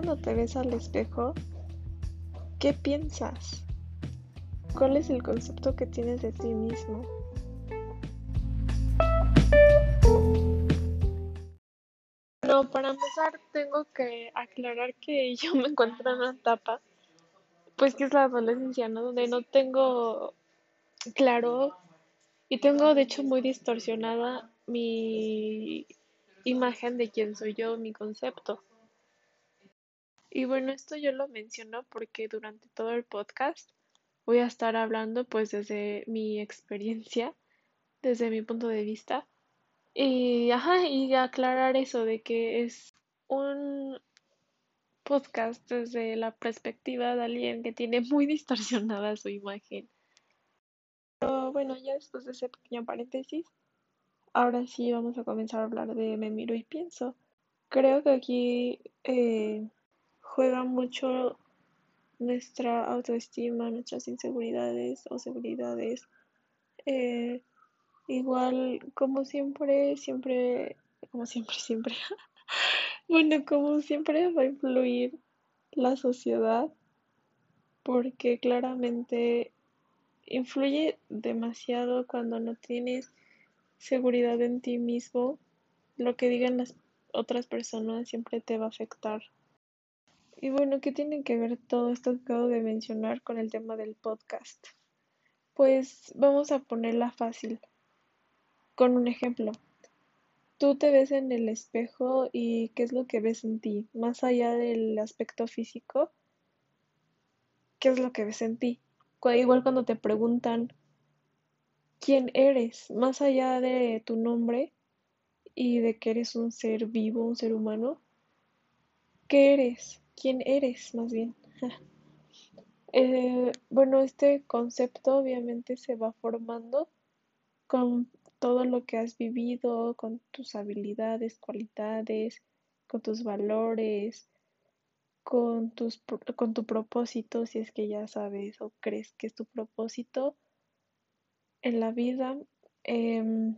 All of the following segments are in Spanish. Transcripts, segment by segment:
cuando te ves al espejo, ¿qué piensas? ¿Cuál es el concepto que tienes de ti mismo? No, para empezar tengo que aclarar que yo me encuentro en una etapa, pues que es la adolescencia, ¿no? Donde no tengo claro y tengo de hecho muy distorsionada mi imagen de quién soy yo, mi concepto. Y bueno, esto yo lo menciono porque durante todo el podcast voy a estar hablando pues desde mi experiencia, desde mi punto de vista. Y, ajá, y aclarar eso de que es un podcast desde la perspectiva de alguien que tiene muy distorsionada su imagen. Pero bueno, ya después de ese pequeño paréntesis, ahora sí vamos a comenzar a hablar de Me miro y pienso. Creo que aquí eh, juega mucho nuestra autoestima, nuestras inseguridades o seguridades. Eh, igual, como siempre, siempre, como siempre, siempre. bueno, como siempre va a influir la sociedad porque claramente influye demasiado cuando no tienes seguridad en ti mismo. Lo que digan las otras personas siempre te va a afectar. Y bueno, ¿qué tiene que ver todo esto que acabo de mencionar con el tema del podcast? Pues vamos a ponerla fácil, con un ejemplo. Tú te ves en el espejo y ¿qué es lo que ves en ti? Más allá del aspecto físico, ¿qué es lo que ves en ti? Igual cuando te preguntan quién eres, más allá de tu nombre y de que eres un ser vivo, un ser humano, ¿qué eres? Quién eres más bien. Eh, bueno, este concepto obviamente se va formando con todo lo que has vivido, con tus habilidades, cualidades, con tus valores, con, tus, con tu propósito, si es que ya sabes o crees que es tu propósito en la vida. Em,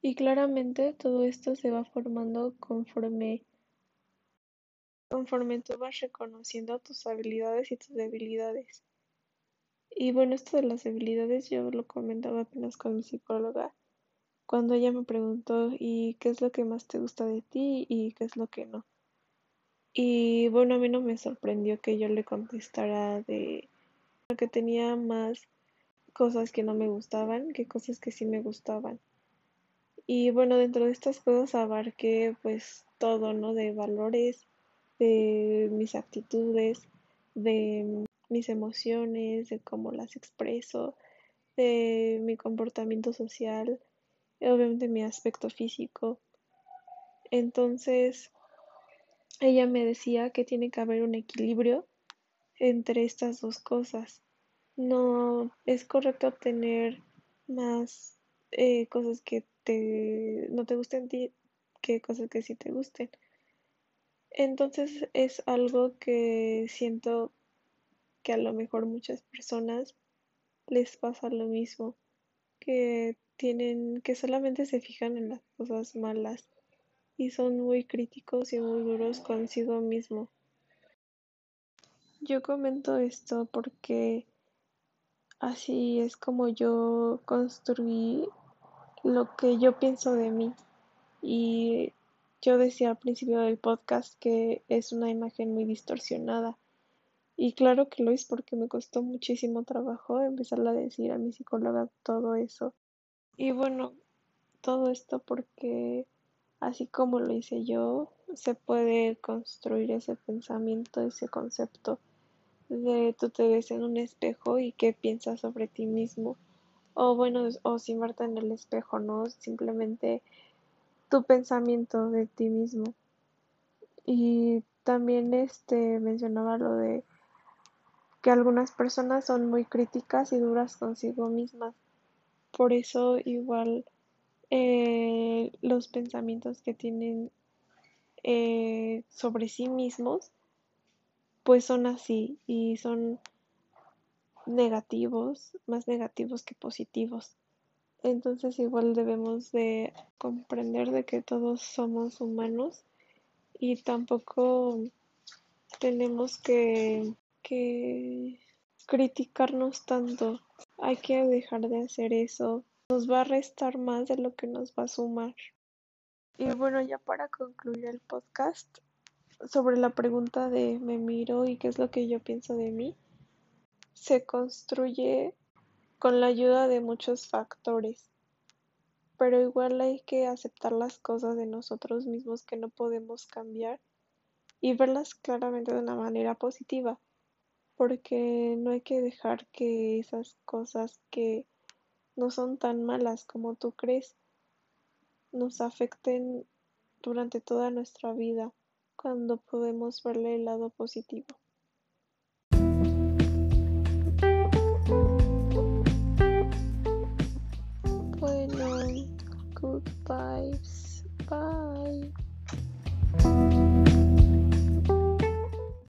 y claramente todo esto se va formando conforme conforme tú vas reconociendo tus habilidades y tus debilidades. Y bueno, esto de las debilidades yo lo comentaba apenas con mi psicóloga cuando ella me preguntó y qué es lo que más te gusta de ti y qué es lo que no. Y bueno, a mí no me sorprendió que yo le contestara de que tenía más cosas que no me gustaban que cosas que sí me gustaban. Y bueno, dentro de estas cosas abarqué pues todo, ¿no? De valores, de mis actitudes, de mis emociones, de cómo las expreso, de mi comportamiento social, obviamente mi aspecto físico. Entonces, ella me decía que tiene que haber un equilibrio entre estas dos cosas. No es correcto tener más eh, cosas que te, no te gusten que cosas que sí te gusten. Entonces es algo que siento que a lo mejor muchas personas les pasa lo mismo, que tienen, que solamente se fijan en las cosas malas y son muy críticos y muy duros consigo mismo. Yo comento esto porque así es como yo construí lo que yo pienso de mí y yo decía al principio del podcast que es una imagen muy distorsionada. Y claro que lo es porque me costó muchísimo trabajo empezar a decir a mi psicóloga todo eso. Y bueno, todo esto porque así como lo hice yo, se puede construir ese pensamiento, ese concepto de tú te ves en un espejo y qué piensas sobre ti mismo. O bueno, o sin verte en el espejo, ¿no? Simplemente tu pensamiento de ti mismo. Y también este mencionaba lo de que algunas personas son muy críticas y duras consigo mismas. Por eso igual eh, los pensamientos que tienen eh, sobre sí mismos pues son así y son negativos, más negativos que positivos. Entonces igual debemos de comprender de que todos somos humanos y tampoco tenemos que, que criticarnos tanto. Hay que dejar de hacer eso. Nos va a restar más de lo que nos va a sumar. Y bueno, ya para concluir el podcast, sobre la pregunta de me miro y qué es lo que yo pienso de mí, se construye con la ayuda de muchos factores, pero igual hay que aceptar las cosas de nosotros mismos que no podemos cambiar y verlas claramente de una manera positiva, porque no hay que dejar que esas cosas que no son tan malas como tú crees nos afecten durante toda nuestra vida cuando podemos verle el lado positivo.